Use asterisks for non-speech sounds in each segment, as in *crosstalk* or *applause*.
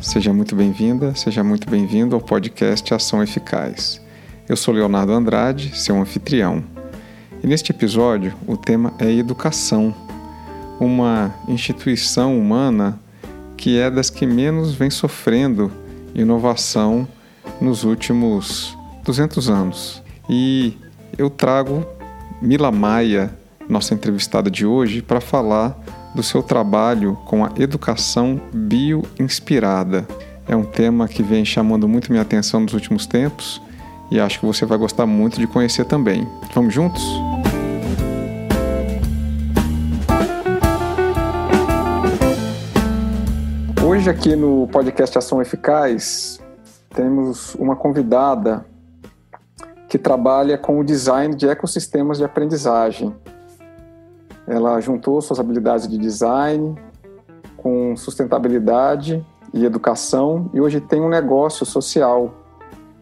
seja muito bem-vinda, seja muito bem-vindo ao podcast Ação Eficaz. Eu sou Leonardo Andrade, seu anfitrião. E neste episódio, o tema é educação, uma instituição humana que é das que menos vem sofrendo inovação nos últimos 200 anos. E eu trago Mila Maia, nossa entrevistada de hoje, para falar do seu trabalho com a educação bioinspirada. É um tema que vem chamando muito minha atenção nos últimos tempos e acho que você vai gostar muito de conhecer também. Vamos juntos? Hoje, aqui no podcast Ação Eficaz, temos uma convidada que trabalha com o design de ecossistemas de aprendizagem. Ela juntou suas habilidades de design com sustentabilidade e educação e hoje tem um negócio social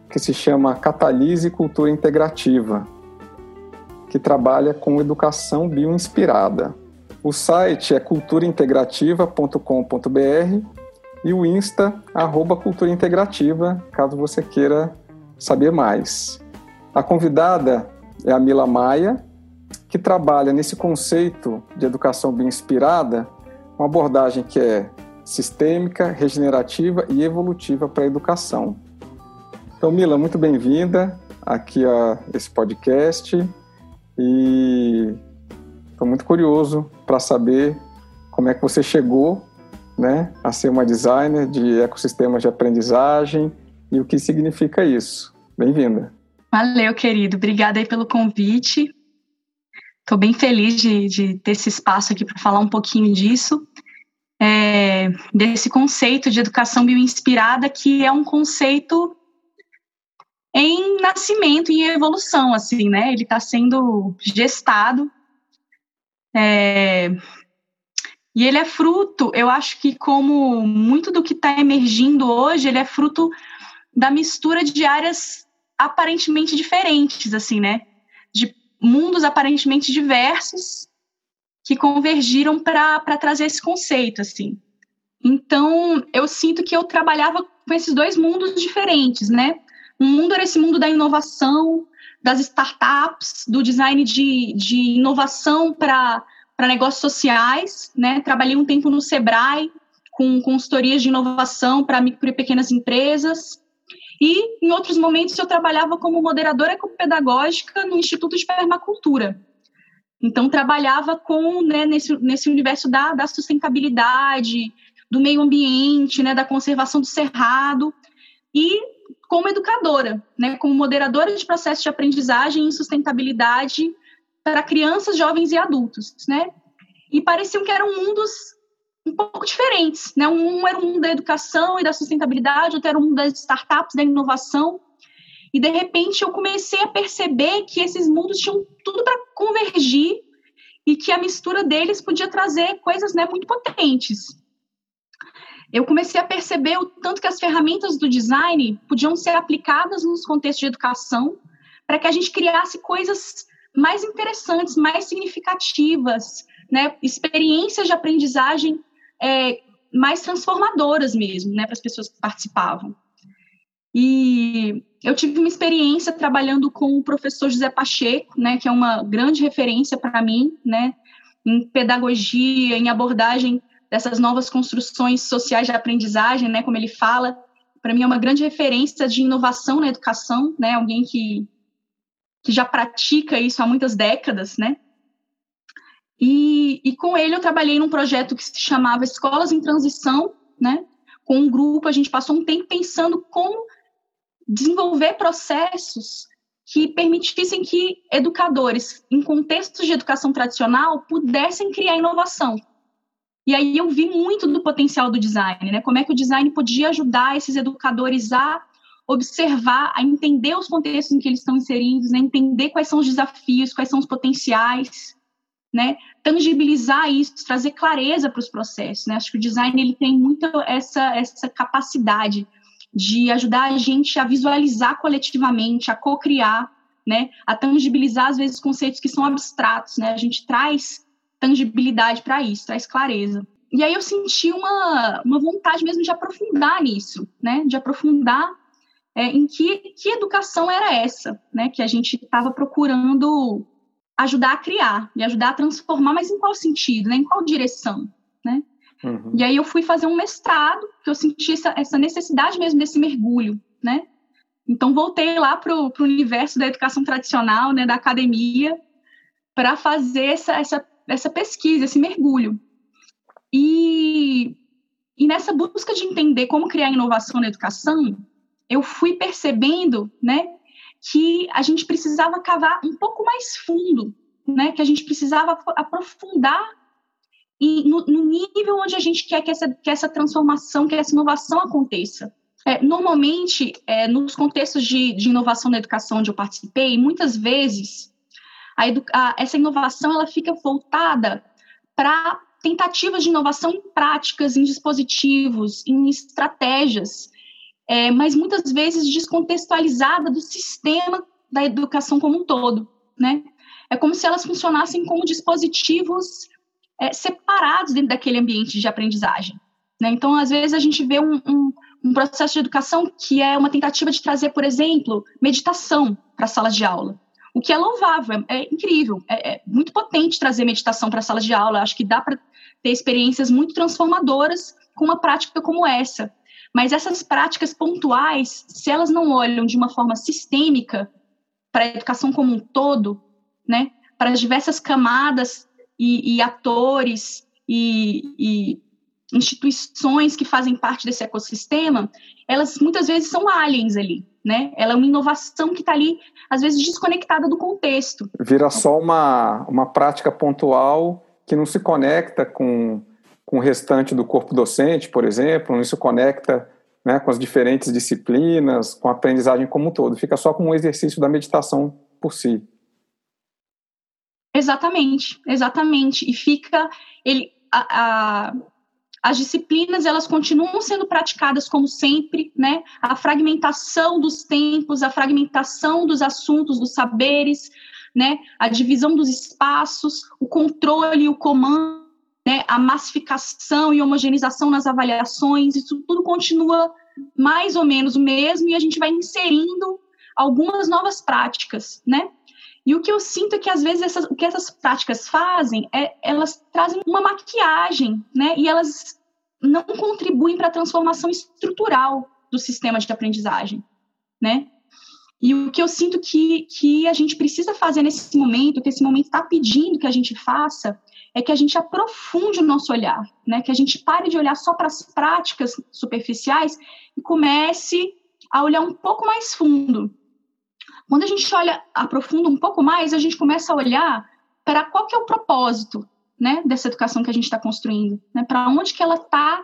que se chama Catalise Cultura Integrativa, que trabalha com educação bioinspirada. O site é culturaintegrativa.com.br e o Insta, arroba Cultura Integrativa, caso você queira saber mais. A convidada é a Mila Maia, que trabalha nesse conceito de educação bem inspirada, uma abordagem que é sistêmica, regenerativa e evolutiva para a educação. Então, Mila, muito bem-vinda aqui a esse podcast e estou muito curioso para saber como é que você chegou né, a ser uma designer de ecossistemas de aprendizagem e o que significa isso. Bem-vinda. Valeu, querido. Obrigada aí pelo convite. Estou bem feliz de, de, ter esse espaço aqui para falar um pouquinho disso, é, desse conceito de educação bioinspirada, que é um conceito em nascimento e evolução, assim, né? Ele está sendo gestado. É, e ele é fruto, eu acho que como muito do que está emergindo hoje, ele é fruto da mistura de áreas aparentemente diferentes, assim, né? Mundos aparentemente diversos que convergiram para trazer esse conceito, assim. Então, eu sinto que eu trabalhava com esses dois mundos diferentes, né? Um mundo era esse mundo da inovação, das startups, do design de, de inovação para negócios sociais, né? Trabalhei um tempo no Sebrae, com consultorias de inovação para micro e pequenas empresas. E, em outros momentos, eu trabalhava como moderadora ecopedagógica no Instituto de Permacultura. Então, trabalhava com, né, nesse, nesse universo da, da sustentabilidade, do meio ambiente, né, da conservação do cerrado, e como educadora, né, como moderadora de processo de aprendizagem e sustentabilidade para crianças, jovens e adultos, né? E pareciam que eram mundos um pouco diferentes, né? Um era um mundo da educação e da sustentabilidade, outro era um mundo das startups, da inovação. E de repente eu comecei a perceber que esses mundos tinham tudo para convergir e que a mistura deles podia trazer coisas, né, muito potentes. Eu comecei a perceber o tanto que as ferramentas do design podiam ser aplicadas nos contextos de educação para que a gente criasse coisas mais interessantes, mais significativas, né, experiências de aprendizagem é, mais transformadoras mesmo, né, para as pessoas que participavam. E eu tive uma experiência trabalhando com o professor José Pacheco, né, que é uma grande referência para mim, né, em pedagogia, em abordagem dessas novas construções sociais de aprendizagem, né, como ele fala. Para mim é uma grande referência de inovação na educação, né, alguém que que já pratica isso há muitas décadas, né? E, e com ele eu trabalhei num projeto que se chamava Escolas em Transição, né? Com um grupo, a gente passou um tempo pensando como desenvolver processos que permitissem que educadores, em contextos de educação tradicional, pudessem criar inovação. E aí eu vi muito do potencial do design, né? Como é que o design podia ajudar esses educadores a observar, a entender os contextos em que eles estão inseridos, né? entender quais são os desafios, quais são os potenciais, né? Tangibilizar isso, trazer clareza para os processos, né? Acho que o design ele tem muito essa essa capacidade de ajudar a gente a visualizar coletivamente, a co-criar, né? A tangibilizar às vezes conceitos que são abstratos, né? A gente traz tangibilidade para isso, traz clareza. e aí eu senti uma, uma vontade mesmo de aprofundar nisso, né? De aprofundar é, em que, que educação era essa, né? Que a gente estava procurando ajudar a criar e ajudar a transformar, mas em qual sentido, né? Em qual direção, né? Uhum. E aí eu fui fazer um mestrado, que eu senti essa, essa necessidade mesmo desse mergulho, né? Então voltei lá para o universo da educação tradicional, né? Da academia, para fazer essa, essa, essa pesquisa, esse mergulho. E, e nessa busca de entender como criar inovação na educação, eu fui percebendo, né, que a gente precisava cavar um pouco mais fundo, né, que a gente precisava aprofundar e no, no nível onde a gente quer que essa, que essa transformação, que essa inovação aconteça. É, normalmente, é, nos contextos de, de, inovação na educação onde eu participei, muitas vezes a a, essa inovação ela fica voltada para tentativas de inovação em práticas, em dispositivos, em estratégias, é, mas muitas vezes descontextualizada do sistema da educação como um todo, né? É como se elas funcionassem como dispositivos é, separados dentro daquele ambiente de aprendizagem. Né? Então, às vezes, a gente vê um, um, um, processo de educação que é uma tentativa de trazer, por exemplo, meditação para a sala de aula, o que é louvável, é, é incrível, é, é, muito potente trazer meditação para a sala de aula. Acho que dá para ter experiências muito transformadoras com uma prática como essa. Mas essas práticas pontuais, se elas não olham de uma forma sistêmica para a educação como um todo, né, para as diversas camadas e, e atores e, e, instituições que fazem parte desse ecossistema, elas muitas vezes são aliens ali, né? Ela é uma inovação que está ali, às vezes, desconectada do contexto. Vira só uma, uma prática pontual que não se conecta com com o restante do corpo docente, por exemplo, isso conecta né, com as diferentes disciplinas, com a aprendizagem como um todo. Fica só como um exercício da meditação por si. Exatamente, exatamente. E fica ele a, a, as disciplinas elas continuam sendo praticadas como sempre, né? A fragmentação dos tempos, a fragmentação dos assuntos, dos saberes, né? A divisão dos espaços, o controle o comando né, a massificação e homogeneização nas avaliações, isso tudo continua mais ou menos o mesmo e a gente vai inserindo algumas novas práticas, né? E o que eu sinto é que às vezes essas, o que essas práticas fazem é elas trazem uma maquiagem, né? E elas não contribuem para a transformação estrutural do sistema de aprendizagem, né? E o que eu sinto que, que a gente precisa fazer nesse momento, que esse momento está pedindo que a gente faça, é que a gente aprofunde o nosso olhar, né? Que a gente pare de olhar só para as práticas superficiais e comece a olhar um pouco mais fundo. Quando a gente olha, aprofunda um pouco mais, a gente começa a olhar para qual que é o propósito, né, dessa educação que a gente está construindo, né? Para onde que ela está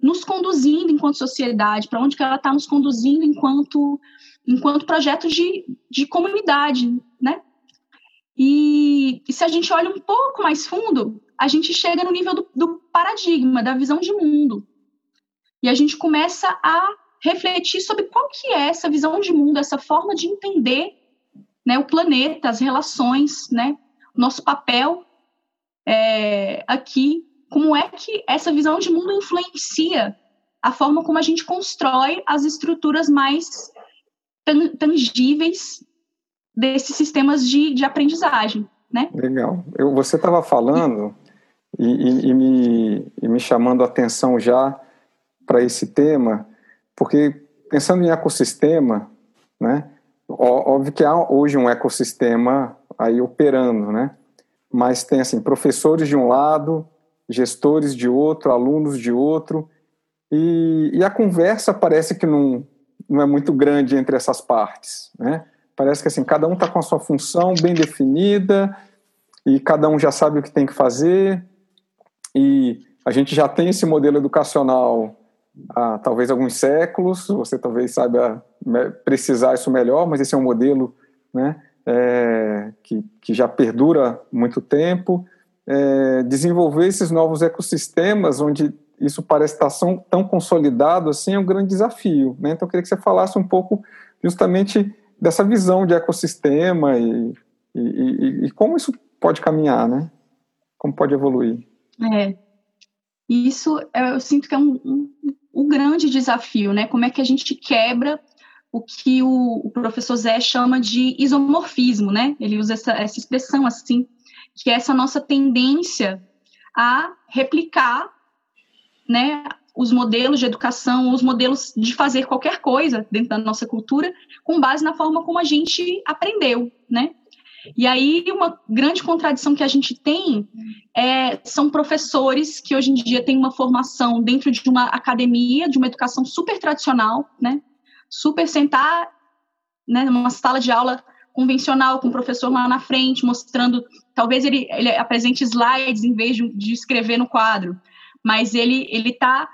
nos conduzindo enquanto sociedade, para onde que ela está nos conduzindo enquanto enquanto projeto de, de comunidade, né? E, e, se a gente olha um pouco mais fundo, a gente chega no nível do, do paradigma, da visão de mundo. E a gente começa a refletir sobre qual que é essa visão de mundo, essa forma de entender né, o planeta, as relações, né, nosso papel é, aqui, como é que essa visão de mundo influencia a forma como a gente constrói as estruturas mais tangíveis desses sistemas de, de aprendizagem, né? Legal. Eu, você estava falando e, e, e, me, e me chamando a atenção já para esse tema, porque pensando em ecossistema, né? Óbvio que há hoje um ecossistema aí operando, né? Mas tem assim professores de um lado, gestores de outro, alunos de outro, e, e a conversa parece que não, não é muito grande entre essas partes, né? Parece que assim, cada um está com a sua função bem definida e cada um já sabe o que tem que fazer. E a gente já tem esse modelo educacional há talvez alguns séculos, você talvez saiba precisar isso melhor, mas esse é um modelo né, é, que, que já perdura muito tempo. É, desenvolver esses novos ecossistemas onde isso parece estar tão, consolidado assim é um grande desafio. Né? Então eu queria que você falasse um pouco justamente dessa visão de ecossistema e, e, e, e como isso pode caminhar, né? Como pode evoluir. É. Isso eu sinto que é um, um, um grande desafio, né? Como é que a gente quebra o que o, o, professor Zé chama de isomorfismo, né? Ele usa essa, essa expressão assim, que é essa nossa tendência a replicar, né, os modelos de educação, os modelos de fazer qualquer coisa dentro da nossa cultura, com base na forma como a gente aprendeu, né? E aí, uma grande contradição que a gente tem é, são professores que hoje em dia têm uma formação dentro de uma academia, de uma educação super tradicional, né? Super sentar né, numa sala de aula convencional, com o professor lá na frente, mostrando, talvez ele, ele apresente slides em vez de, de escrever no quadro, mas ele está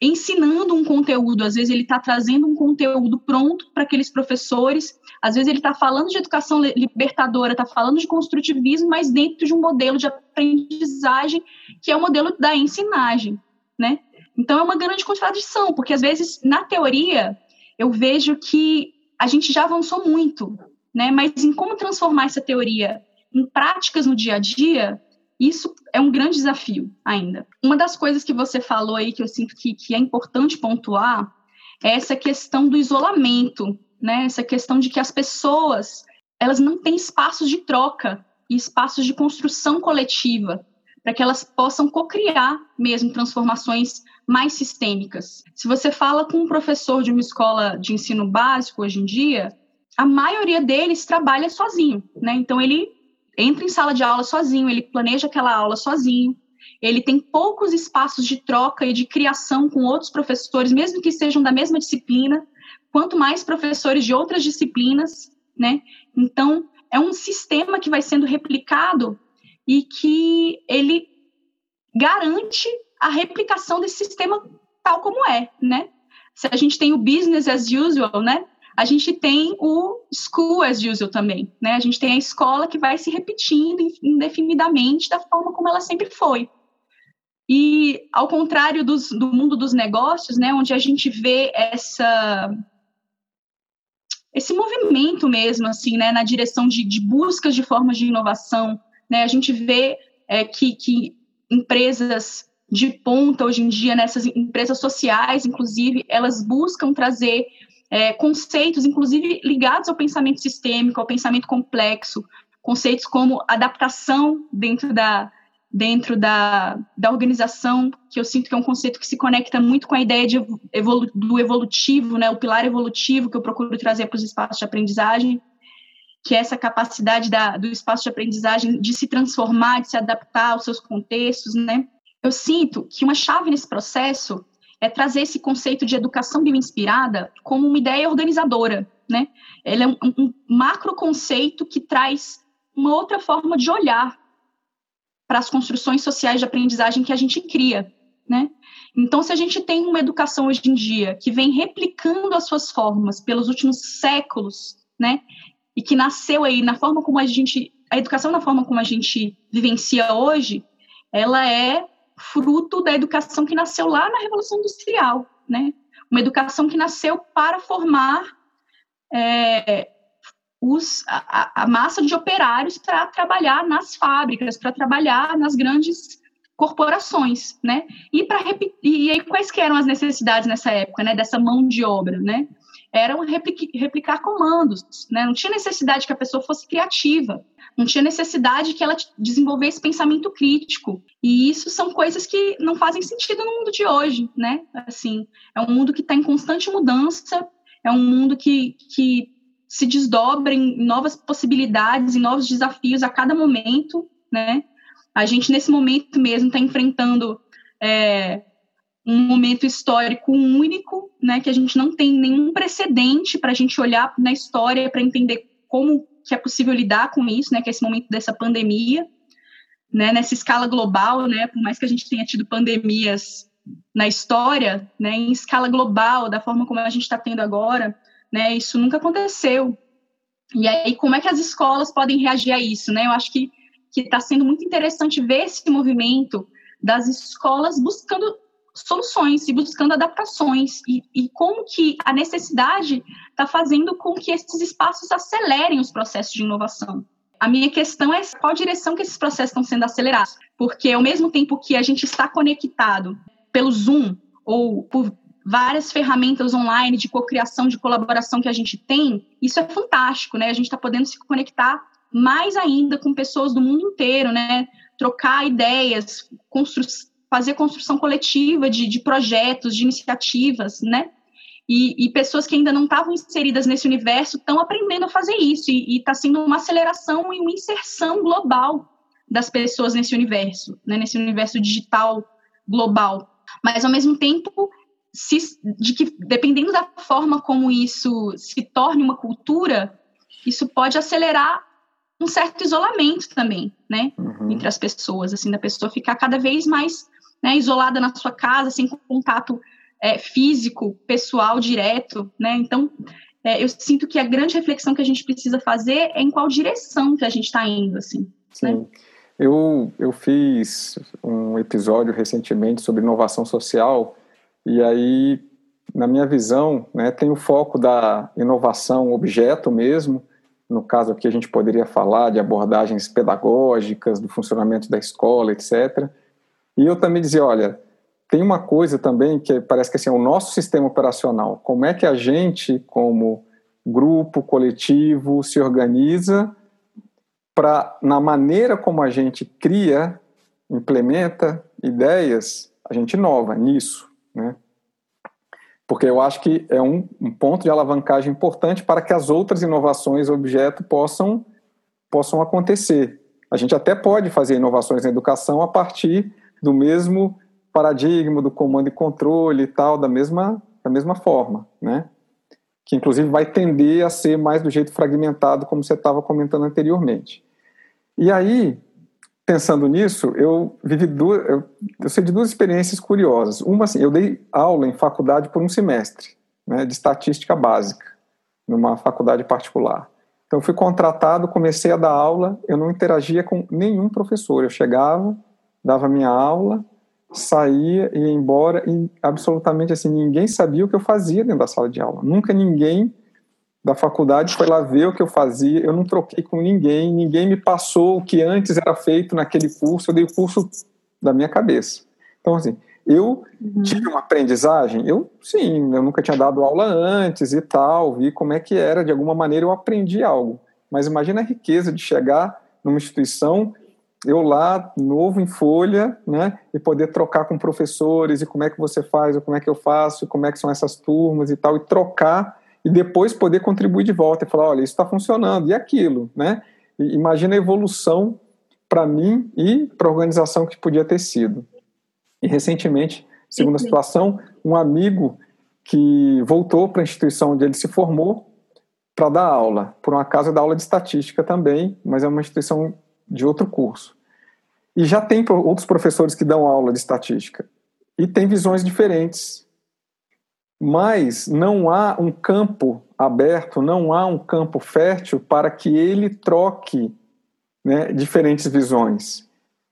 ensinando um conteúdo, às vezes ele está trazendo um conteúdo pronto para aqueles professores, às vezes ele está falando de educação libertadora, está falando de construtivismo, mas dentro de um modelo de aprendizagem que é o modelo da ensinagem, né? Então é uma grande contradição, porque às vezes na teoria eu vejo que a gente já avançou muito, né? Mas em como transformar essa teoria em práticas no dia a dia, isso é um grande desafio ainda. Uma das coisas que você falou aí que eu sinto que, que é importante pontuar é essa questão do isolamento, né? Essa questão de que as pessoas elas não têm espaços de troca e espaços de construção coletiva para que elas possam co-criar mesmo transformações mais sistêmicas. Se você fala com um professor de uma escola de ensino básico hoje em dia, a maioria deles trabalha sozinho, né? Então ele entra em sala de aula sozinho, ele planeja aquela aula sozinho, ele tem poucos espaços de troca e de criação com outros professores, mesmo que sejam da mesma disciplina, quanto mais professores de outras disciplinas, né? Então, é um sistema que vai sendo replicado e que ele garante a replicação desse sistema tal como é, né? Se a gente tem o business as usual, né? A gente tem o school as usual também, né? A gente tem a escola que vai se repetindo indefinidamente da forma como ela sempre foi. E ao contrário dos, do mundo dos negócios, né, onde a gente vê essa esse movimento mesmo, assim, né, na direção de, de buscas de formas de inovação, né, a gente vê é, que, que empresas de ponta hoje em dia, nessas empresas sociais, inclusive, elas buscam trazer é, conceitos, inclusive ligados ao pensamento sistêmico, ao pensamento complexo, conceitos como adaptação dentro da, dentro da, da organização, que eu sinto que é um conceito que se conecta muito com a ideia de evolu do evolutivo, né, o pilar evolutivo que eu procuro trazer para os espaços de aprendizagem, que é essa capacidade da, do espaço de aprendizagem de se transformar, de se adaptar aos seus contextos, né? Eu sinto que uma chave nesse processo é trazer esse conceito de educação bioinspirada como uma ideia organizadora, né? Ele é um, um macro conceito que traz uma outra forma de olhar para as construções sociais de aprendizagem que a gente cria, né? Então, se a gente tem uma educação hoje em dia que vem replicando as suas formas pelos últimos séculos, né? E que nasceu aí na forma como a gente, a educação na forma como a gente vivencia hoje, ela é fruto da educação que nasceu lá na Revolução Industrial, né? Uma educação que nasceu para formar é, os, a, a, massa de operários para trabalhar nas fábricas, para trabalhar nas grandes corporações, né? E para e aí quais eram as necessidades nessa época, né? Dessa mão de obra, né? Eram replicar, comandos, né? Não tinha necessidade que a pessoa fosse criativa não tinha necessidade que ela desenvolvesse pensamento crítico. E isso são coisas que não fazem sentido no mundo de hoje, né? Assim, é um mundo que está em constante mudança, é um mundo que, que se desdobra em novas possibilidades, em novos desafios a cada momento, né? A gente, nesse momento mesmo, está enfrentando é, um momento histórico único, né? Que a gente não tem nenhum precedente para a gente olhar na história para entender como que é possível lidar com isso, né, que é esse momento dessa pandemia, né, nessa escala global, né, por mais que a gente tenha tido pandemias na história, né, em escala global, da forma como a gente está tendo agora, né, isso nunca aconteceu. E aí, como é que as escolas podem reagir a isso, né? Eu acho que que está sendo muito interessante ver esse movimento das escolas buscando soluções e buscando adaptações e, e como que a necessidade está fazendo com que esses espaços acelerem os processos de inovação. A minha questão é qual direção que esses processos estão sendo acelerados, porque ao mesmo tempo que a gente está conectado pelo Zoom ou por várias ferramentas online de cocriação, de colaboração que a gente tem, isso é fantástico, né? A gente está podendo se conectar mais ainda com pessoas do mundo inteiro, né? Trocar ideias, constru fazer construção coletiva de, de projetos, de iniciativas, né? E, e, pessoas que ainda não estavam inseridas nesse universo estão aprendendo a fazer isso e está sendo uma aceleração e uma inserção global das pessoas nesse universo, né, nesse universo digital global. Mas ao mesmo tempo, se, de que dependendo da forma como isso se torne uma cultura, isso pode acelerar um certo isolamento também, né, uhum. entre as pessoas, assim, da pessoa ficar cada vez mais né, isolada na sua casa, sem contato é, físico, pessoal, direto, né? Então, é, eu sinto que a grande reflexão que a gente precisa fazer é em qual direção que a gente está indo, assim. Sim. Né? Eu, eu fiz um episódio recentemente sobre inovação social e aí, na minha visão, né, tem o foco da inovação objeto mesmo, no caso aqui a gente poderia falar de abordagens pedagógicas, do funcionamento da escola, etc. E eu também dizia, olha, tem uma coisa também que parece que assim, é o nosso sistema operacional. Como é que a gente, como grupo, coletivo, se organiza para, na maneira como a gente cria, implementa ideias, a gente inova nisso, né? Porque eu acho que é um, um ponto de alavancagem importante para que as outras inovações objeto possam, possam acontecer. A gente até pode fazer inovações na educação a partir do mesmo paradigma do comando e controle e tal, da mesma, da mesma forma, né? Que inclusive vai tender a ser mais do jeito fragmentado, como você estava comentando anteriormente. E aí, pensando nisso, eu vivi duas, eu, eu sei de duas experiências curiosas. Uma, assim, eu dei aula em faculdade por um semestre, né, de estatística básica, numa faculdade particular. Então, fui contratado, comecei a dar aula, eu não interagia com nenhum professor. Eu chegava, dava minha aula, saía e ia embora e absolutamente assim ninguém sabia o que eu fazia dentro da sala de aula. Nunca ninguém da faculdade foi lá ver o que eu fazia. Eu não troquei com ninguém, ninguém me passou o que antes era feito naquele curso. Eu dei o curso da minha cabeça. Então assim, eu uhum. tive uma aprendizagem. Eu sim, eu nunca tinha dado aula antes e tal, vi como é que era. De alguma maneira eu aprendi algo. Mas imagina a riqueza de chegar numa instituição eu lá, novo em folha, né, e poder trocar com professores, e como é que você faz, ou como é que eu faço, como é que são essas turmas e tal, e trocar, e depois poder contribuir de volta e falar, olha, isso está funcionando, e aquilo, né? E imagina a evolução para mim e para a organização que podia ter sido. E recentemente, segunda situação, um amigo que voltou para a instituição onde ele se formou para dar aula, por uma casa da aula de estatística também, mas é uma instituição de outro curso. E já tem outros professores que dão aula de estatística. E tem visões diferentes. Mas não há um campo aberto, não há um campo fértil para que ele troque né, diferentes visões.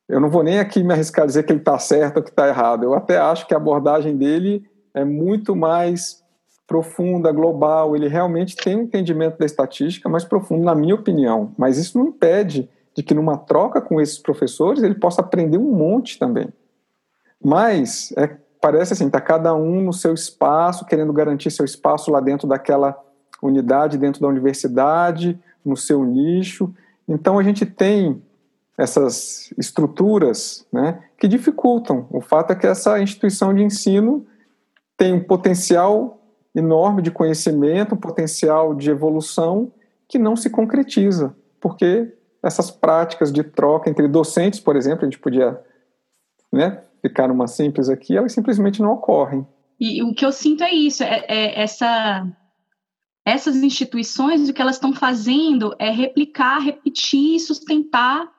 Eu não vou nem aqui me arriscar a dizer que ele está certo ou que está errado. Eu até acho que a abordagem dele é muito mais profunda, global. Ele realmente tem um entendimento da estatística mais profundo, na minha opinião. Mas isso não impede de que numa troca com esses professores ele possa aprender um monte também. Mas é, parece assim, está cada um no seu espaço, querendo garantir seu espaço lá dentro daquela unidade, dentro da universidade, no seu nicho. Então a gente tem essas estruturas né, que dificultam. O fato é que essa instituição de ensino tem um potencial enorme de conhecimento, um potencial de evolução que não se concretiza, porque essas práticas de troca entre docentes, por exemplo, a gente podia né, ficar numa simples aqui, elas simplesmente não ocorrem. E o que eu sinto é isso, é, é essa, essas instituições, o que elas estão fazendo é replicar, repetir, sustentar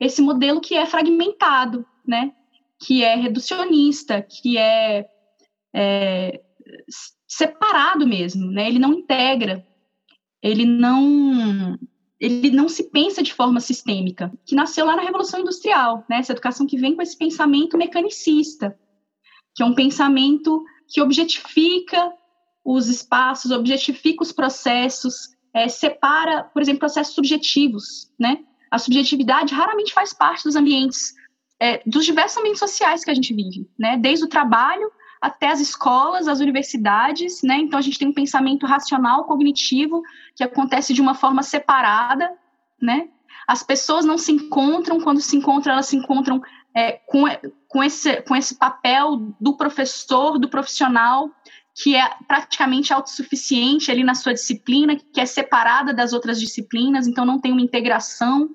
esse modelo que é fragmentado, né? Que é reducionista, que é, é separado mesmo, né? Ele não integra, ele não ele não se pensa de forma sistêmica, que nasceu lá na Revolução Industrial, né? Essa educação que vem com esse pensamento mecanicista, que é um pensamento que objetifica os espaços, objetifica os processos, é, separa, por exemplo, processos subjetivos, né? A subjetividade raramente faz parte dos ambientes, é, dos diversos ambientes sociais que a gente vive, né? Desde o trabalho até as escolas, as universidades, né? Então a gente tem um pensamento racional, cognitivo, que acontece de uma forma separada, né? As pessoas não se encontram, quando se encontram, elas se encontram é, com, com, esse, com esse papel do professor, do profissional, que é praticamente autossuficiente ali na sua disciplina, que é separada das outras disciplinas, então não tem uma integração.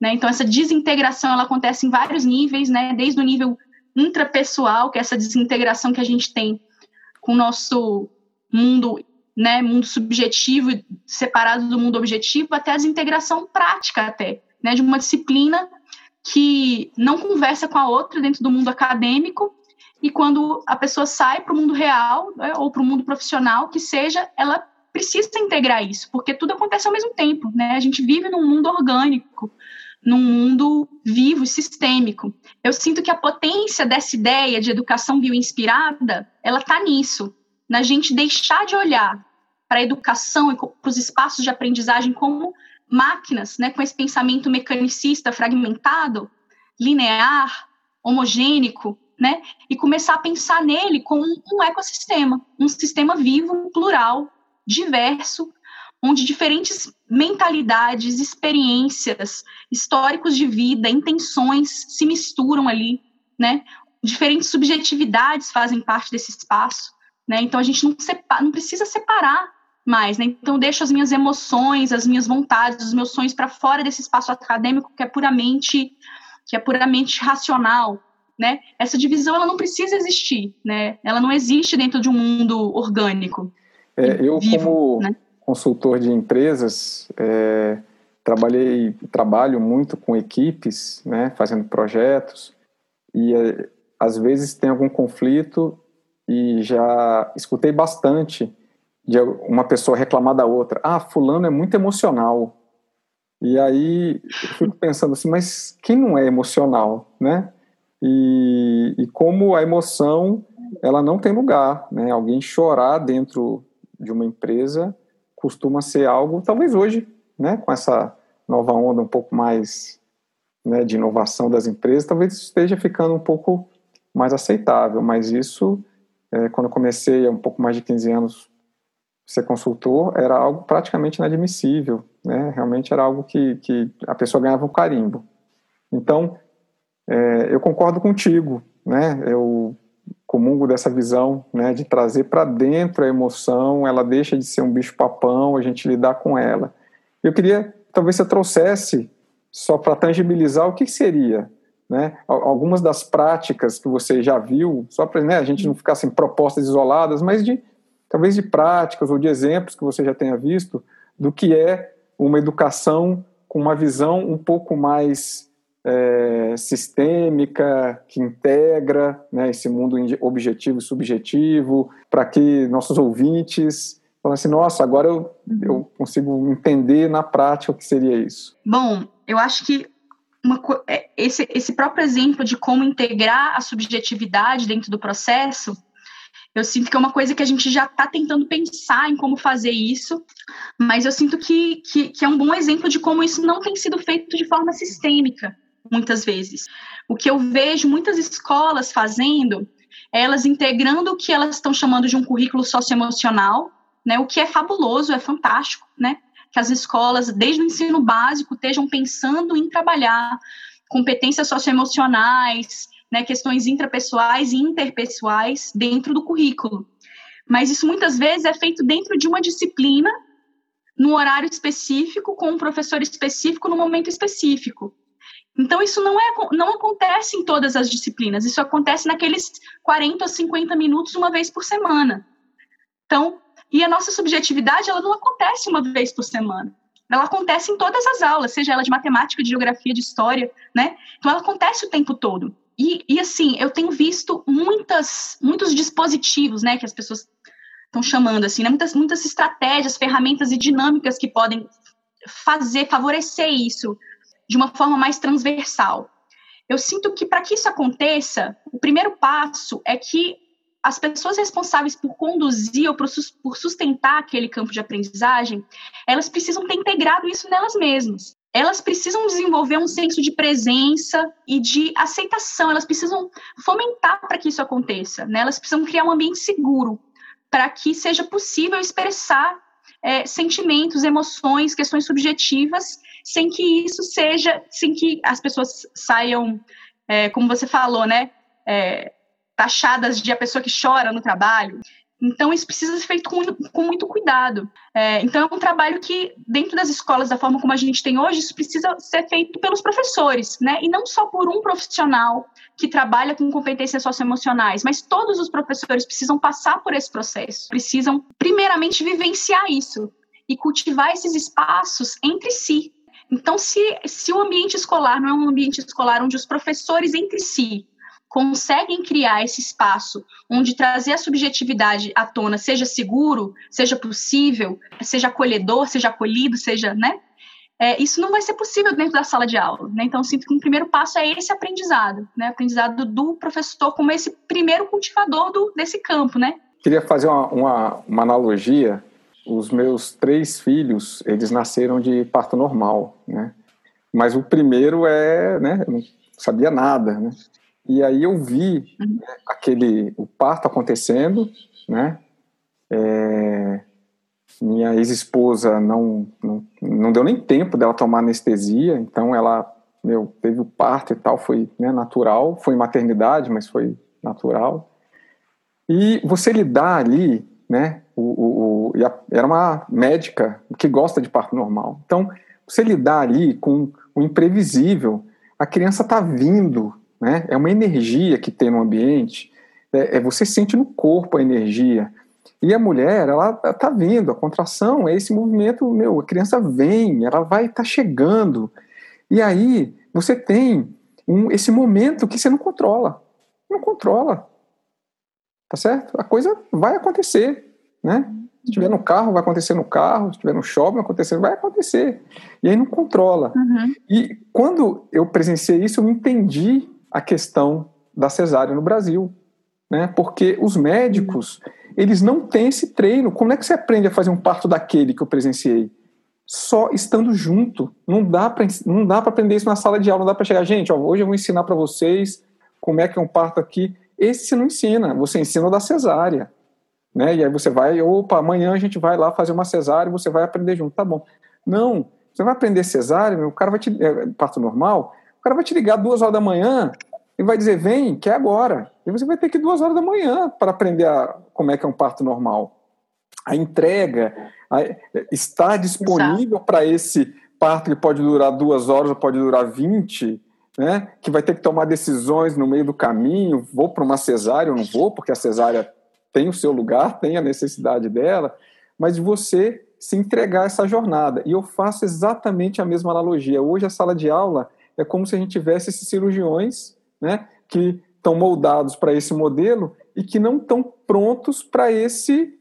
Né? Então, essa desintegração ela acontece em vários níveis, né? desde o nível intrapessoal, que é essa desintegração que a gente tem com o nosso mundo, né, mundo subjetivo, separado do mundo objetivo, até a desintegração prática até, né, de uma disciplina que não conversa com a outra dentro do mundo acadêmico e quando a pessoa sai para o mundo real né, ou para o mundo profissional, que seja, ela precisa integrar isso, porque tudo acontece ao mesmo tempo, né? A gente vive num mundo orgânico, num mundo vivo e sistêmico. Eu sinto que a potência dessa ideia de educação bioinspirada, ela está nisso, na gente deixar de olhar para a educação e para os espaços de aprendizagem como máquinas, né, com esse pensamento mecanicista fragmentado, linear, homogênico, né, e começar a pensar nele como um ecossistema, um sistema vivo, plural, diverso, onde diferentes mentalidades, experiências, históricos de vida, intenções se misturam ali, né? Diferentes subjetividades fazem parte desse espaço, né? Então a gente não, separa, não precisa separar mais, né? Então eu deixo as minhas emoções, as minhas vontades, os meus sonhos para fora desse espaço acadêmico que é puramente que é puramente racional, né? Essa divisão ela não precisa existir, né? Ela não existe dentro de um mundo orgânico. É, eu vivo, como né? Consultor de empresas, é, trabalhei, trabalho muito com equipes, né, fazendo projetos, e é, às vezes tem algum conflito e já escutei bastante de uma pessoa reclamar da outra. Ah, fulano é muito emocional. E aí eu fico pensando assim, mas quem não é emocional, né? E, e como a emoção ela não tem lugar, né? Alguém chorar dentro de uma empresa costuma ser algo, talvez hoje, né, com essa nova onda um pouco mais né, de inovação das empresas, talvez esteja ficando um pouco mais aceitável, mas isso, é, quando eu comecei há um pouco mais de 15 anos ser consultor, era algo praticamente inadmissível, né, realmente era algo que, que a pessoa ganhava um carimbo. Então, é, eu concordo contigo, né, eu comungo dessa visão né, de trazer para dentro a emoção, ela deixa de ser um bicho-papão, a gente lidar com ela. Eu queria, talvez você trouxesse, só para tangibilizar, o que seria né, algumas das práticas que você já viu, só para né, a gente não ficar sem propostas isoladas, mas de talvez de práticas ou de exemplos que você já tenha visto do que é uma educação com uma visão um pouco mais é, sistêmica que integra né, esse mundo objetivo e subjetivo, para que nossos ouvintes falem assim: nossa, agora eu, eu consigo entender na prática o que seria isso. Bom, eu acho que uma, é, esse, esse próprio exemplo de como integrar a subjetividade dentro do processo eu sinto que é uma coisa que a gente já está tentando pensar em como fazer isso, mas eu sinto que, que, que, é um bom exemplo de como isso não tem sido feito de forma sistêmica muitas vezes. O que eu vejo muitas escolas fazendo é elas integrando o que elas estão chamando de um currículo socioemocional, né, o que é fabuloso, é fantástico, né, que as escolas, desde o ensino básico, estejam pensando em trabalhar competências socioemocionais, né, questões intrapessoais e interpessoais dentro do currículo. Mas isso muitas vezes é feito dentro de uma disciplina, no horário específico, com um professor específico, no momento específico. Então, isso não, é, não acontece em todas as disciplinas, isso acontece naqueles 40 ou 50 minutos uma vez por semana. Então, e a nossa subjetividade, ela não acontece uma vez por semana. Ela acontece em todas as aulas, seja ela de matemática, de geografia, de história, né? Então, ela acontece o tempo todo. E, e assim, eu tenho visto muitas, muitos dispositivos, né, que as pessoas estão chamando, assim, né? muitas, muitas estratégias, ferramentas e dinâmicas que podem fazer, favorecer isso de uma forma mais transversal. Eu sinto que para que isso aconteça, o primeiro passo é que as pessoas responsáveis por conduzir ou por sustentar aquele campo de aprendizagem, elas precisam ter integrado isso nelas mesmas. elas precisam desenvolver um senso de presença e de aceitação, elas precisam fomentar para que isso aconteça, né? Elas precisam criar um ambiente seguro para que seja possível expressar é, sentimentos, emoções, questões subjetivas, sem que isso seja, sem que as pessoas saiam, é, como você falou, né? É, taxadas de a pessoa que chora no trabalho. Então, isso precisa ser feito com, com muito cuidado. É, então, é um trabalho que, dentro das escolas, da forma como a gente tem hoje, isso precisa ser feito pelos professores, né? E não só por um profissional que trabalha com competências socioemocionais, mas todos os professores precisam passar por esse processo, precisam, primeiramente, vivenciar isso e cultivar esses espaços entre si. Então, se, se o ambiente escolar não é um ambiente escolar onde os professores entre si conseguem criar esse espaço onde trazer a subjetividade à tona seja seguro, seja possível, seja acolhedor, seja acolhido, seja, né? É, isso não vai ser possível dentro da sala de aula, né? Então, sinto que o primeiro passo é esse aprendizado, né? Aprendizado do professor como esse primeiro cultivador do, desse campo, né? Queria fazer uma, uma, uma analogia. Os meus três filhos, eles nasceram de parto normal, né? Mas o primeiro é, né? Eu não sabia nada, né? E aí eu vi uhum. né, aquele o parto acontecendo, né? É, minha ex-esposa não, não, não deu nem tempo dela tomar anestesia, então ela meu, teve o parto e tal, foi né, natural, foi maternidade, mas foi natural. E você lidar ali, né? O, o, o, era uma médica que gosta de parto normal. Então, você lidar ali com o imprevisível, a criança está vindo, né? É uma energia que tem no ambiente, é, é, você sente no corpo a energia. E a mulher, ela tá vindo, a contração é esse movimento, meu, a criança vem, ela vai estar tá chegando. E aí você tem um, esse momento que você não controla. Não controla. Tá certo? A coisa vai acontecer, né? Se estiver no carro, vai acontecer no carro. Se estiver no shopping, vai acontecer, vai acontecer. E aí não controla. Uhum. E quando eu presenciei isso, eu entendi a questão da cesárea no Brasil, né? Porque os médicos, eles não têm esse treino. Como é que você aprende a fazer um parto daquele que eu presenciei? Só estando junto. Não dá para não dá para aprender isso na sala de aula, não dá para chegar, gente, ó, hoje eu vou ensinar para vocês como é que é um parto aqui. Esse você não ensina, você ensina da cesárea. Né? E aí você vai, opa, amanhã a gente vai lá fazer uma cesárea e você vai aprender junto, tá bom. Não, você vai aprender cesárea, o cara vai te, é, parto normal, o cara vai te ligar duas horas da manhã e vai dizer, vem, que é agora. E você vai ter que ir duas horas da manhã para aprender a, como é que é um parto normal. A entrega a, está disponível para esse parto que pode durar duas horas ou pode durar vinte, né? que vai ter que tomar decisões no meio do caminho, vou para uma cesárea ou não vou, porque a cesárea tem o seu lugar, tem a necessidade dela, mas de você se entregar a essa jornada. E eu faço exatamente a mesma analogia. Hoje a sala de aula é como se a gente tivesse esses cirurgiões né, que estão moldados para esse modelo e que não estão prontos para esse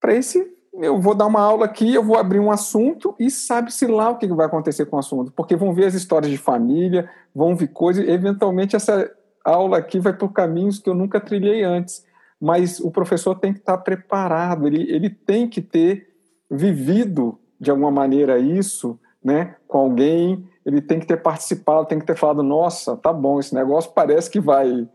para esse eu vou dar uma aula aqui, eu vou abrir um assunto e sabe-se lá o que vai acontecer com o assunto, porque vão ver as histórias de família, vão ver coisas, eventualmente essa aula aqui vai por caminhos que eu nunca trilhei antes, mas o professor tem que estar preparado, ele, ele tem que ter vivido de alguma maneira isso, né, com alguém ele tem que ter participado, tem que ter falado, nossa, tá bom, esse negócio parece que vai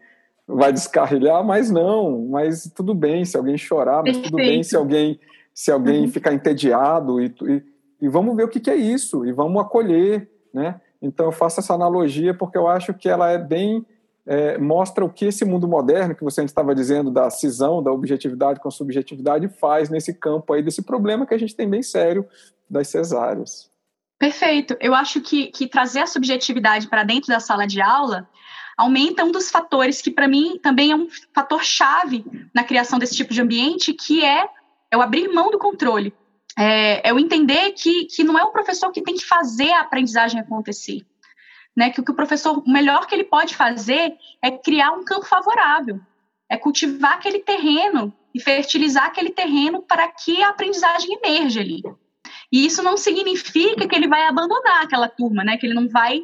vai descarrilhar, mas não, mas tudo bem se alguém chorar, mas Perfeito. tudo bem se alguém se alguém uhum. ficar entediado e, e, e, vamos ver o que, que é isso e vamos acolher, né? Então eu faço essa analogia porque eu acho que ela é bem é, mostra o que esse mundo moderno que você estava dizendo da cisão da objetividade com subjetividade faz nesse campo aí desse problema que a gente tem bem sério das cesáreas. Perfeito. Eu acho que, que trazer a subjetividade para dentro da sala de aula aumenta um dos fatores que, para mim, também é um fator chave na criação desse tipo de ambiente, que é, é o abrir mão do controle. É, é o entender que, que não é o professor que tem que fazer a aprendizagem acontecer. Né? Que o que o professor, o melhor que ele pode fazer é criar um campo favorável, é cultivar aquele terreno e fertilizar aquele terreno para que a aprendizagem emerja ali. E isso não significa que ele vai abandonar aquela turma, né? Que ele não vai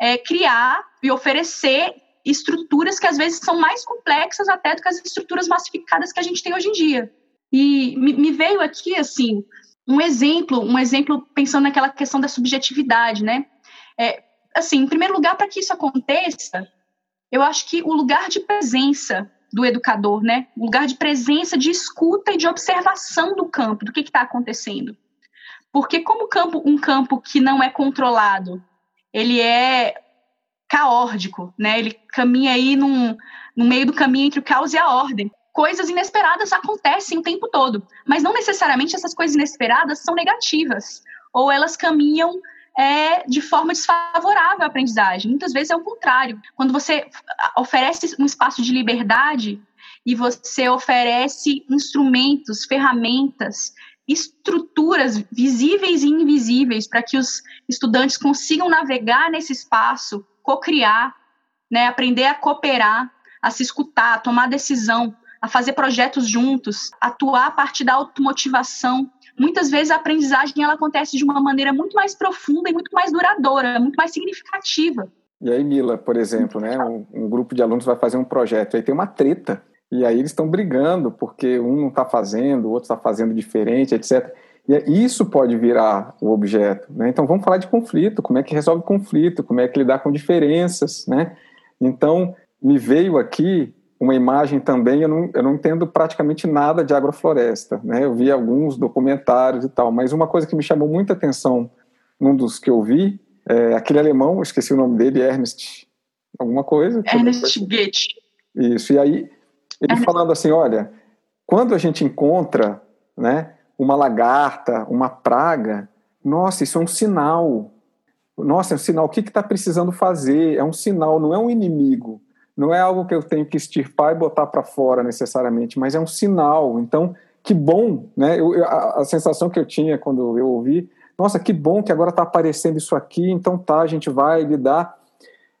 é, criar e oferecer estruturas que às vezes são mais complexas até do que as estruturas massificadas que a gente tem hoje em dia. E me, me veio aqui, assim, um exemplo, um exemplo pensando naquela questão da subjetividade, né? É, assim, em primeiro lugar, para que isso aconteça, eu acho que o lugar de presença do educador, né? O lugar de presença, de escuta e de observação do campo, do que está acontecendo. Porque como campo, um campo que não é controlado, ele é caórdico, né? Ele caminha aí num, no meio do caminho entre o caos e a ordem coisas inesperadas acontecem o tempo todo, mas não necessariamente essas coisas inesperadas são negativas, ou elas caminham é, de forma desfavorável à aprendizagem. Muitas vezes é o contrário. Quando você oferece um espaço de liberdade e você oferece instrumentos, ferramentas, estruturas visíveis e invisíveis para que os estudantes consigam navegar nesse espaço, co-criar, né, aprender a cooperar, a se escutar, a tomar decisão, a fazer projetos juntos, atuar a partir da automotivação. Muitas vezes a aprendizagem ela acontece de uma maneira muito mais profunda e muito mais duradoura, muito mais significativa. E aí, Mila, por exemplo, né, um, um grupo de alunos vai fazer um projeto, aí tem uma treta, e aí eles estão brigando porque um não está fazendo, o outro está fazendo diferente, etc. E isso pode virar o objeto. Né? Então vamos falar de conflito, como é que resolve conflito, como é que lidar com diferenças. Né? Então me veio aqui uma imagem também, eu não, eu não entendo praticamente nada de agrofloresta, né? Eu vi alguns documentários e tal, mas uma coisa que me chamou muita atenção num dos que eu vi, é aquele alemão, esqueci o nome dele, Ernest, alguma coisa. Ernest Goethe. Isso, e aí ele Ernest. falando assim, olha, quando a gente encontra, né, uma lagarta, uma praga, nossa, isso é um sinal. Nossa, é um sinal. O que está precisando fazer? É um sinal, não é um inimigo não é algo que eu tenho que extirpar e botar para fora necessariamente, mas é um sinal. Então, que bom, né? Eu, a, a, sensação que eu tinha quando eu ouvi, nossa, que bom que agora está aparecendo isso aqui, então tá, a gente vai lidar.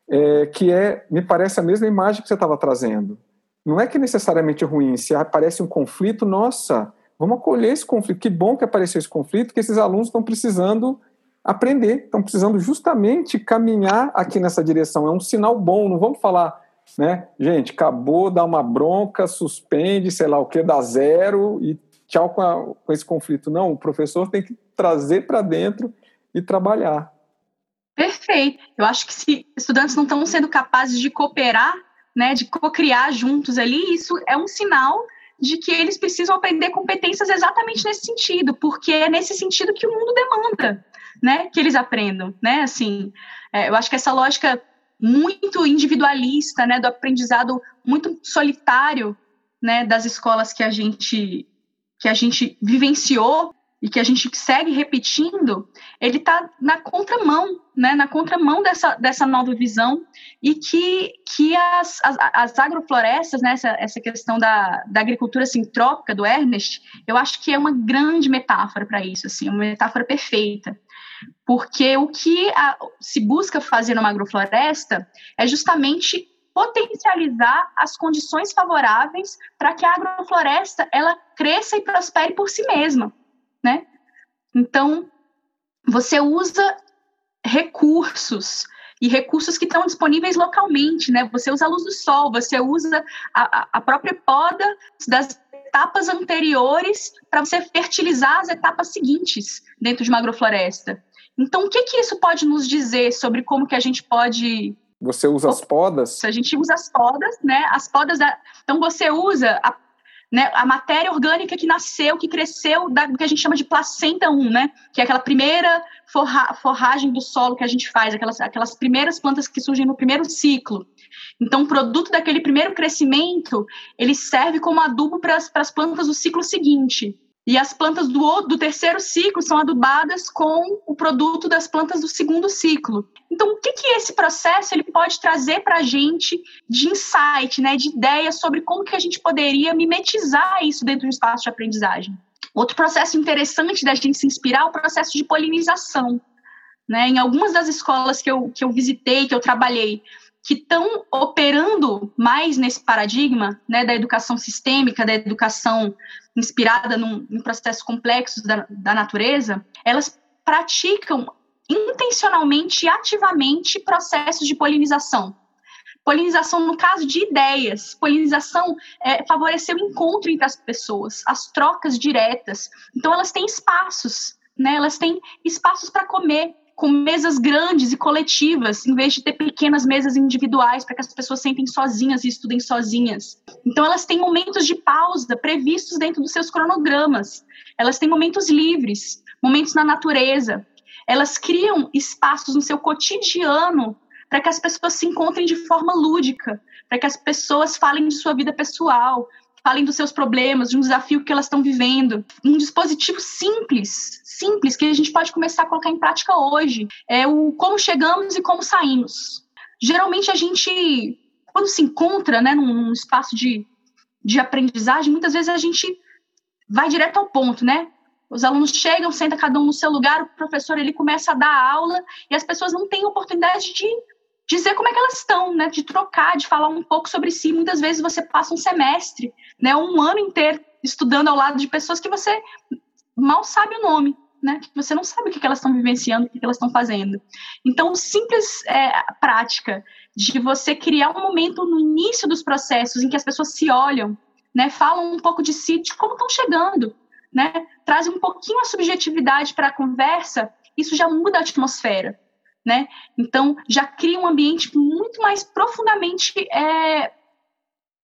É, que é, me parece a mesma imagem que você estava trazendo. Não é que necessariamente é ruim, se aparece um conflito, nossa, vamos acolher esse conflito. Que bom que apareceu esse conflito, que esses alunos estão precisando aprender, estão precisando justamente caminhar aqui nessa direção. É um sinal bom, não vamos falar né? Gente, acabou, dá uma bronca, suspende, sei lá o que, dá zero e tchau com, a, com esse conflito. Não, o professor tem que trazer para dentro e trabalhar. Perfeito. Eu acho que se estudantes não estão sendo capazes de cooperar, né, de co-criar juntos ali, isso é um sinal de que eles precisam aprender competências exatamente nesse sentido, porque é nesse sentido que o mundo demanda, né, que eles aprendam, né, assim, é, eu acho que essa lógica muito individualista, né, do aprendizado muito solitário, né, das escolas que a gente que a gente vivenciou e que a gente segue repetindo, ele está na contramão, né, na contramão dessa, dessa nova visão e que, que as, as, as agroflorestas, né, essa, essa questão da, da agricultura sintrópica do Ernest, eu acho que é uma grande metáfora para isso, assim, uma metáfora perfeita. Porque o que a, se busca fazer numa agrofloresta é justamente potencializar as condições favoráveis para que a agrofloresta ela cresça e prospere por si mesma, né? Então, você usa recursos e recursos que estão disponíveis localmente, né? Você usa a luz do sol, você usa a, a própria poda das etapas anteriores para você fertilizar as etapas seguintes dentro de uma agrofloresta. Então, o que, que isso pode nos dizer sobre como que a gente pode você usa as podas? A gente usa as podas, né? As podas. Da... Então você usa a, né, a matéria orgânica que nasceu, que cresceu, da, do que a gente chama de placenta 1, né? Que é aquela primeira forra, forragem do solo que a gente faz, aquelas, aquelas primeiras plantas que surgem no primeiro ciclo. Então, o produto daquele primeiro crescimento, ele serve como adubo para as plantas do ciclo seguinte. E as plantas do, do terceiro ciclo são adubadas com o produto das plantas do segundo ciclo. Então, o que, que esse processo ele pode trazer para a gente de insight, né, de ideias sobre como que a gente poderia mimetizar isso dentro do espaço de aprendizagem? Outro processo interessante da gente se inspirar é o processo de polinização. Né? Em algumas das escolas que eu, que eu visitei, que eu trabalhei, que estão operando mais nesse paradigma né, da educação sistêmica, da educação inspirada num, em processos complexos da, da natureza, elas praticam intencionalmente e ativamente processos de polinização. Polinização, no caso de ideias, polinização é favorecer o encontro entre as pessoas, as trocas diretas. Então, elas têm espaços, né? Elas têm espaços para comer, com mesas grandes e coletivas, em vez de ter pequenas mesas individuais para que as pessoas sentem sozinhas e estudem sozinhas. Então, elas têm momentos de pausa previstos dentro dos seus cronogramas. Elas têm momentos livres, momentos na natureza. Elas criam espaços no seu cotidiano para que as pessoas se encontrem de forma lúdica, para que as pessoas falem de sua vida pessoal, falem dos seus problemas, de um desafio que elas estão vivendo. Um dispositivo simples, simples, que a gente pode começar a colocar em prática hoje, é o como chegamos e como saímos. Geralmente a gente, quando se encontra né, num, num espaço de, de aprendizagem, muitas vezes a gente vai direto ao ponto, né? Os alunos chegam, senta cada um no seu lugar, o professor ele começa a dar aula e as pessoas não têm oportunidade de dizer como é que elas estão, né? De trocar, de falar um pouco sobre si. Muitas vezes você passa um semestre, né? Um ano inteiro estudando ao lado de pessoas que você mal sabe o nome, né? Que você não sabe o que, elas estão vivenciando, o que, elas estão fazendo. Então, simples é, prática de você criar um momento no início dos processos em que as pessoas se olham, né? Falam um pouco de si, de como estão chegando, né? Trazem um pouquinho a subjetividade para a conversa. Isso já muda a atmosfera né? Então, já cria um ambiente muito mais profundamente é,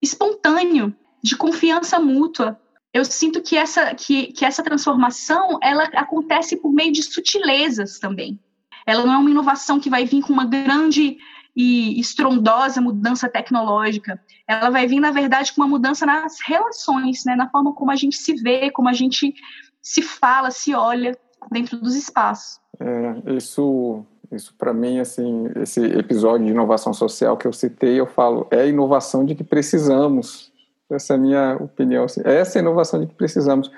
espontâneo, de confiança mútua. Eu sinto que essa, que, que essa transformação, ela acontece por meio de sutilezas também. Ela não é uma inovação que vai vir com uma grande e estrondosa mudança tecnológica. Ela vai vir, na verdade, com uma mudança nas relações, né? na forma como a gente se vê, como a gente se fala, se olha dentro dos espaços. É, isso isso para mim, assim, esse episódio de inovação social que eu citei, eu falo, é a inovação de que precisamos. Essa é a minha opinião. Assim, é essa é a inovação de que precisamos.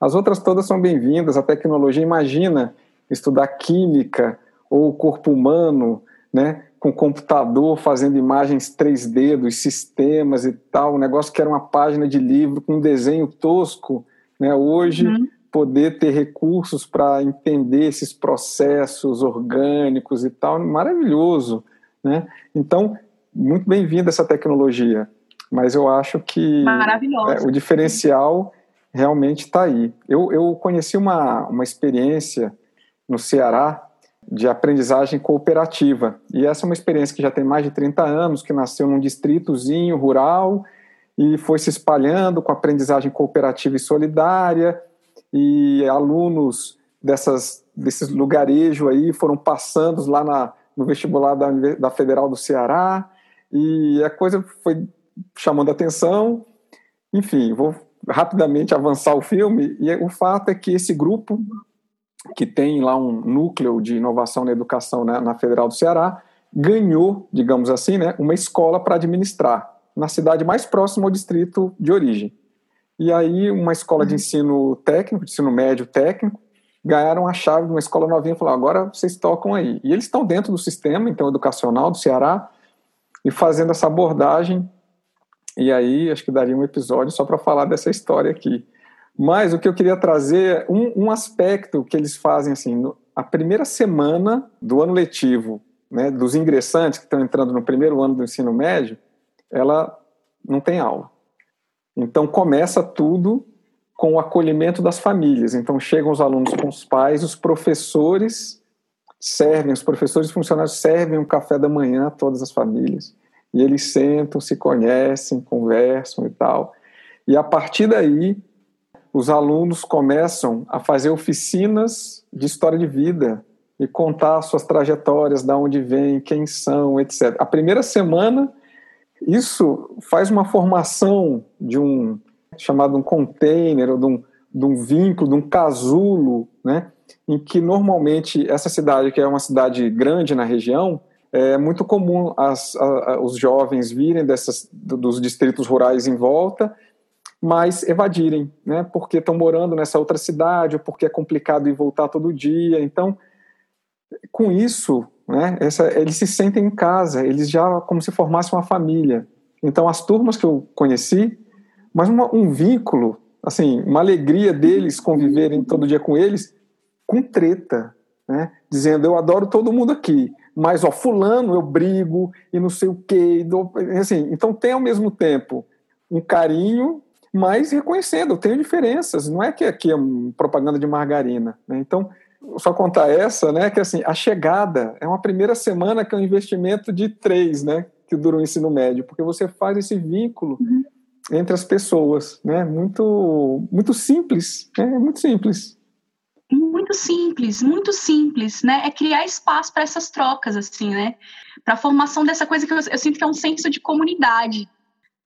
As outras todas são bem-vindas. A tecnologia, imagina estudar química ou o corpo humano, né, com computador fazendo imagens 3D dos sistemas e tal, um negócio que era uma página de livro com um desenho tosco, né? Hoje uhum poder ter recursos para entender esses processos orgânicos e tal, maravilhoso, né? Então, muito bem-vinda essa tecnologia, mas eu acho que é, o diferencial realmente está aí. Eu, eu conheci uma, uma experiência no Ceará de aprendizagem cooperativa, e essa é uma experiência que já tem mais de 30 anos, que nasceu num distritozinho rural e foi se espalhando com aprendizagem cooperativa e solidária, e alunos dessas, desses lugarejo aí foram passando lá na, no vestibular da, da Federal do Ceará e a coisa foi chamando atenção. Enfim, vou rapidamente avançar o filme e o fato é que esse grupo que tem lá um núcleo de inovação na educação né, na Federal do Ceará ganhou, digamos assim, né, uma escola para administrar na cidade mais próxima ao distrito de origem. E aí, uma escola de uhum. ensino técnico, de ensino médio técnico, ganharam a chave de uma escola novinha e falaram: agora vocês tocam aí. E eles estão dentro do sistema, então, educacional do Ceará, e fazendo essa abordagem. E aí, acho que daria um episódio só para falar dessa história aqui. Mas o que eu queria trazer é um, um aspecto que eles fazem assim: no, a primeira semana do ano letivo, né, dos ingressantes que estão entrando no primeiro ano do ensino médio, ela não tem aula. Então começa tudo com o acolhimento das famílias. Então chegam os alunos com os pais, os professores servem, os professores e funcionários servem um café da manhã a todas as famílias. E eles sentam, se conhecem, conversam e tal. E a partir daí, os alunos começam a fazer oficinas de história de vida e contar suas trajetórias, da onde vêm, quem são, etc. A primeira semana isso faz uma formação de um chamado um container ou de um, de um vínculo, de um casulo, né? em que normalmente essa cidade, que é uma cidade grande na região, é muito comum as, a, os jovens virem dessas, dos distritos rurais em volta, mas evadirem, né? porque estão morando nessa outra cidade, ou porque é complicado ir voltar todo dia. Então, com isso, né? Essa, eles se sentem em casa, eles já como se formassem uma família. Então, as turmas que eu conheci, mas uma, um vínculo, assim, uma alegria deles conviverem todo dia com eles, com treta, né? dizendo: Eu adoro todo mundo aqui, mas ó, fulano eu brigo e não sei o quê. Assim, então tem ao mesmo tempo um carinho, mas reconhecendo, eu tenho diferenças. Não é que aqui é propaganda de margarina. Né? Então, só contar essa, né? Que assim, a chegada é uma primeira semana que é um investimento de três, né? Que dura o ensino médio, porque você faz esse vínculo uhum. entre as pessoas, né? Muito, muito simples, né? É muito simples muito simples, muito simples, né? É criar espaço para essas trocas, assim, né? Para a formação dessa coisa que eu, eu, sinto que é um senso de comunidade.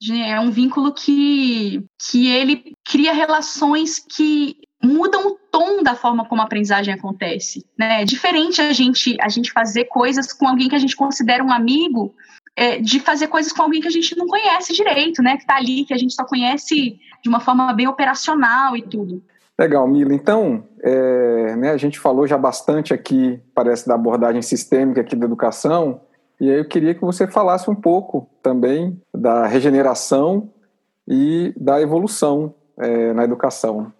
De, é um vínculo que, que ele cria relações que mudam o tom da forma como a aprendizagem acontece, né? É diferente a gente a gente fazer coisas com alguém que a gente considera um amigo é, de fazer coisas com alguém que a gente não conhece direito, né? Que está ali, que a gente só conhece de uma forma bem operacional e tudo. Legal, Mila. Então, é, né, a gente falou já bastante aqui, parece, da abordagem sistêmica aqui da educação, e aí eu queria que você falasse um pouco também da regeneração e da evolução é, na educação.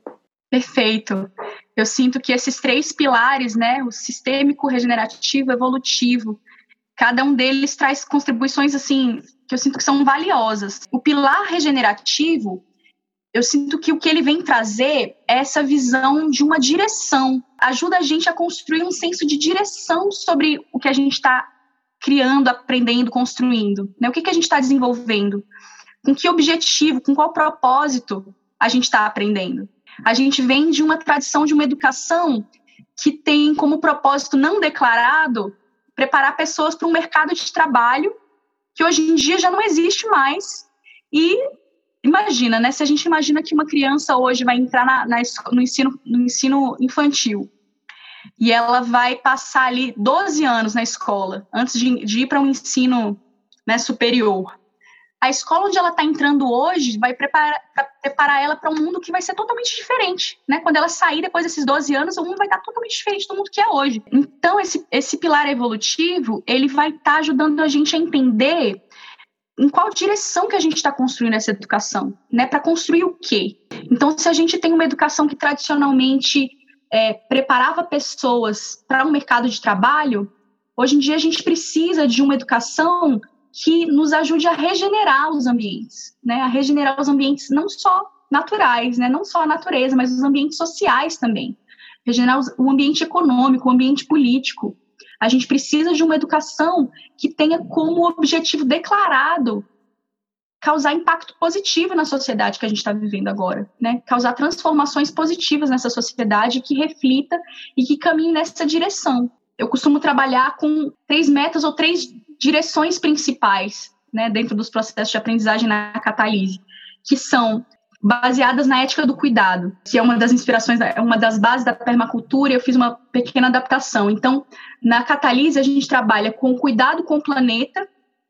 Perfeito. Eu sinto que esses três pilares, né, o sistêmico, regenerativo, evolutivo, cada um deles traz contribuições assim que eu sinto que são valiosas. O pilar regenerativo eu sinto que o que ele vem trazer é essa visão de uma direção. Ajuda a gente a construir um senso de direção sobre o que a gente está criando, aprendendo, construindo. Né? O que, que a gente está desenvolvendo? Com que objetivo, com qual propósito a gente está aprendendo? A gente vem de uma tradição de uma educação que tem como propósito não declarado preparar pessoas para um mercado de trabalho que hoje em dia já não existe mais e Imagina, né? Se a gente imagina que uma criança hoje vai entrar na, na, no, ensino, no ensino infantil e ela vai passar ali 12 anos na escola antes de, de ir para um ensino né, superior. A escola onde ela está entrando hoje vai preparar, preparar ela para um mundo que vai ser totalmente diferente. Né? Quando ela sair depois desses 12 anos, o mundo vai estar tá totalmente diferente do mundo que é hoje. Então, esse, esse pilar evolutivo, ele vai estar tá ajudando a gente a entender em qual direção que a gente está construindo essa educação, né? Para construir o quê? Então, se a gente tem uma educação que tradicionalmente é, preparava pessoas para um mercado de trabalho, hoje em dia a gente precisa de uma educação que nos ajude a regenerar os ambientes, né? A regenerar os ambientes não só naturais, né? Não só a natureza, mas os ambientes sociais também. Regenerar o ambiente econômico, o ambiente político, a gente precisa de uma educação que tenha como objetivo declarado causar impacto positivo na sociedade que a gente está vivendo agora, né? Causar transformações positivas nessa sociedade que reflita e que caminhe nessa direção. Eu costumo trabalhar com três metas ou três direções principais, né, dentro dos processos de aprendizagem na Catalise, que são baseadas na ética do cuidado, que é uma das inspirações, é uma das bases da permacultura, eu fiz uma pequena adaptação. Então, na Catalise, a gente trabalha com cuidado com o planeta,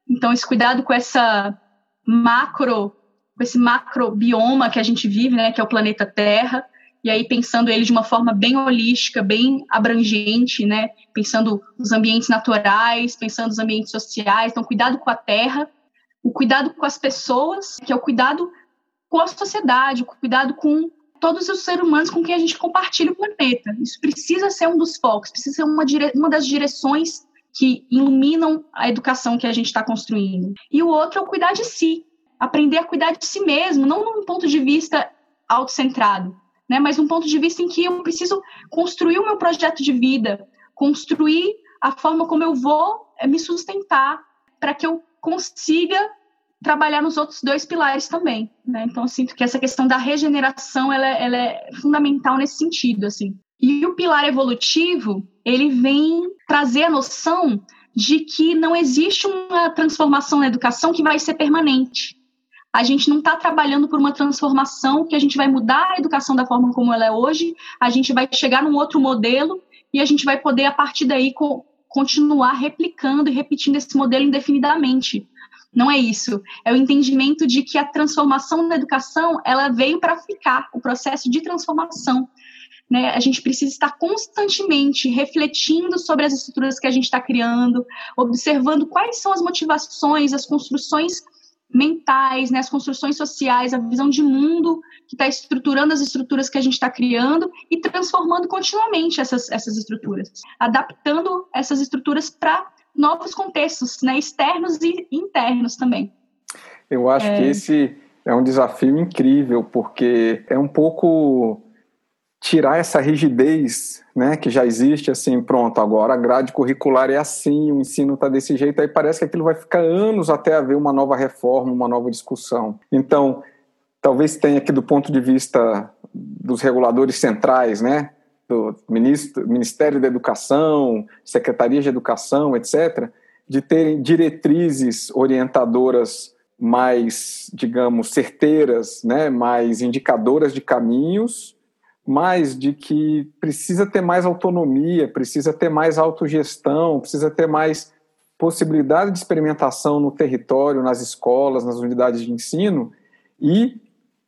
então, esse cuidado com essa macro, com esse macrobioma que a gente vive, né, que é o planeta Terra, e aí pensando ele de uma forma bem holística, bem abrangente, né, pensando os ambientes naturais, pensando os ambientes sociais, então cuidado com a terra, o cuidado com as pessoas, que é o cuidado com a sociedade, o cuidado com todos os seres humanos com quem a gente compartilha o planeta. Isso precisa ser um dos focos, precisa ser uma, dire... uma das direções que iluminam a educação que a gente está construindo. E o outro é o cuidar de si, aprender a cuidar de si mesmo, não num ponto de vista autocentrado, né, mas num ponto de vista em que eu preciso construir o meu projeto de vida, construir a forma como eu vou eh, me sustentar para que eu consiga trabalhar nos outros dois pilares também, né? Então, eu sinto que essa questão da regeneração, ela, é, ela é fundamental nesse sentido, assim. E o pilar evolutivo, ele vem trazer a noção de que não existe uma transformação na educação que vai ser permanente. A gente não está trabalhando por uma transformação que a gente vai mudar a educação da forma como ela é hoje, a gente vai chegar num outro modelo e a gente vai poder, a partir daí, co continuar replicando e repetindo esse modelo indefinidamente. Não é isso. É o entendimento de que a transformação da educação ela veio para ficar, o processo de transformação. Né? A gente precisa estar constantemente refletindo sobre as estruturas que a gente está criando, observando quais são as motivações, as construções mentais, né, as construções sociais, a visão de mundo que está estruturando as estruturas que a gente está criando e transformando continuamente essas, essas estruturas, adaptando essas estruturas para novos contextos, né, externos e internos também. Eu acho é... que esse é um desafio incrível, porque é um pouco tirar essa rigidez né, que já existe, assim, pronto, agora a grade curricular é assim, o ensino está desse jeito, aí parece que aquilo vai ficar anos até haver uma nova reforma, uma nova discussão. Então, talvez tenha aqui do ponto de vista dos reguladores centrais, né, do Ministério da Educação, Secretaria de Educação, etc., de terem diretrizes orientadoras mais, digamos, certeiras, né, mais indicadoras de caminhos, mais de que precisa ter mais autonomia, precisa ter mais autogestão, precisa ter mais possibilidade de experimentação no território, nas escolas, nas unidades de ensino e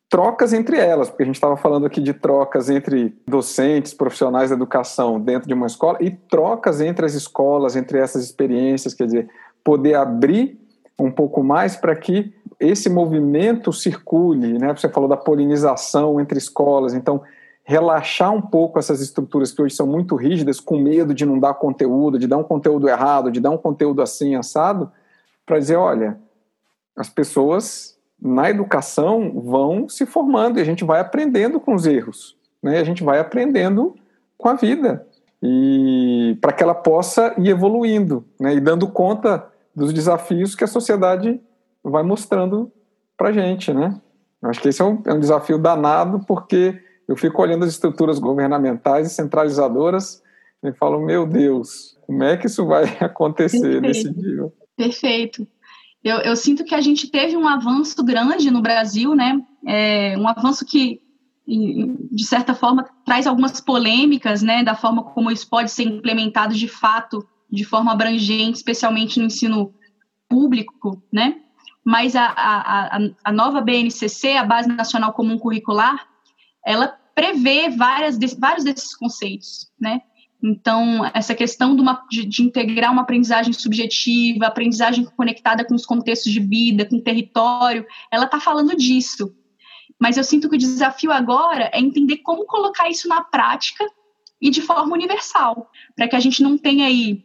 trocas entre elas, porque a gente estava falando aqui de trocas entre docentes, profissionais da educação dentro de uma escola e trocas entre as escolas, entre essas experiências, quer dizer, poder abrir um pouco mais para que esse movimento circule, né? Você falou da polinização entre escolas, então relaxar um pouco essas estruturas que hoje são muito rígidas, com medo de não dar conteúdo, de dar um conteúdo errado, de dar um conteúdo assim assado, para dizer, olha, as pessoas na educação vão se formando e a gente vai aprendendo com os erros, né? A gente vai aprendendo com a vida e para que ela possa ir evoluindo, né? E dando conta dos desafios que a sociedade vai mostrando para gente, né? Eu acho que esse é um, é um desafio danado porque eu fico olhando as estruturas governamentais e centralizadoras e falo, meu Deus, como é que isso vai *laughs* acontecer Perfeito. nesse nível? Perfeito. Eu, eu, sinto que a gente teve um avanço grande no Brasil, né? É, um avanço que, de certa forma, traz algumas polêmicas, né? Da forma como isso pode ser implementado de fato, de forma abrangente, especialmente no ensino público, né? Mas a, a, a, nova BNCC, a Base Nacional Comum Curricular, ela prevê várias, vários desses conceitos, né? Então, essa questão de, uma, de, de, integrar uma aprendizagem subjetiva, aprendizagem conectada com os contextos de vida, com o território, ela está falando disso. Mas eu sinto que o desafio agora é entender como colocar isso na prática e de forma universal, para que a gente não tenha aí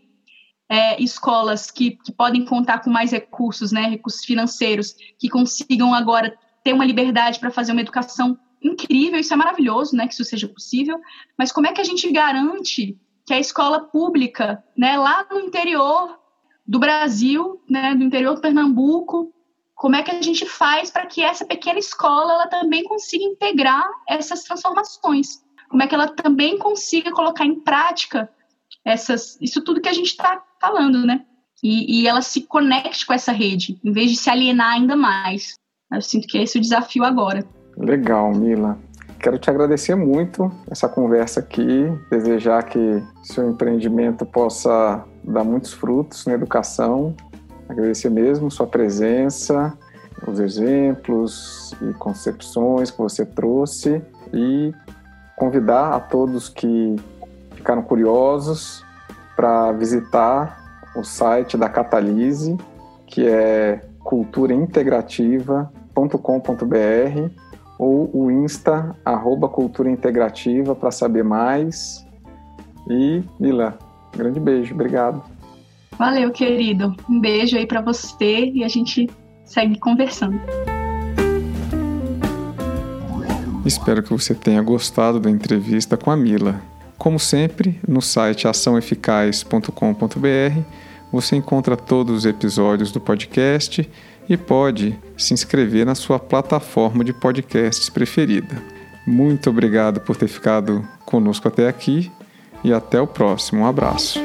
é, escolas que, que podem contar com mais recursos, né, recursos financeiros, que consigam agora ter uma liberdade para fazer uma educação incrível, isso é maravilhoso, né, que isso seja possível, mas como é que a gente garante que a escola pública, né, lá no interior do Brasil, né, do interior do Pernambuco, como é que a gente faz para que essa pequena escola ela também consiga integrar essas transformações? Como é que ela também consiga colocar em prática essas, isso tudo que a gente está falando, né? E, e, ela se conecte com essa rede, em vez de se alienar ainda mais. Eu sinto que é esse o desafio agora. Legal, Mila. Quero te agradecer muito essa conversa aqui, desejar que seu empreendimento possa dar muitos frutos na educação. Agradecer mesmo sua presença, os exemplos e concepções que você trouxe e convidar a todos que ficaram curiosos para visitar o site da Catalise, que é culturaintegrativa.com.br ou o Insta, arroba Cultura Integrativa, para saber mais. E, Mila, grande beijo, obrigado. Valeu, querido. Um beijo aí para você e a gente segue conversando. Espero que você tenha gostado da entrevista com a Mila. Como sempre, no site açãoeficaz.com.br você encontra todos os episódios do podcast e pode se inscrever na sua plataforma de podcasts preferida. Muito obrigado por ter ficado conosco até aqui e até o próximo. Um abraço.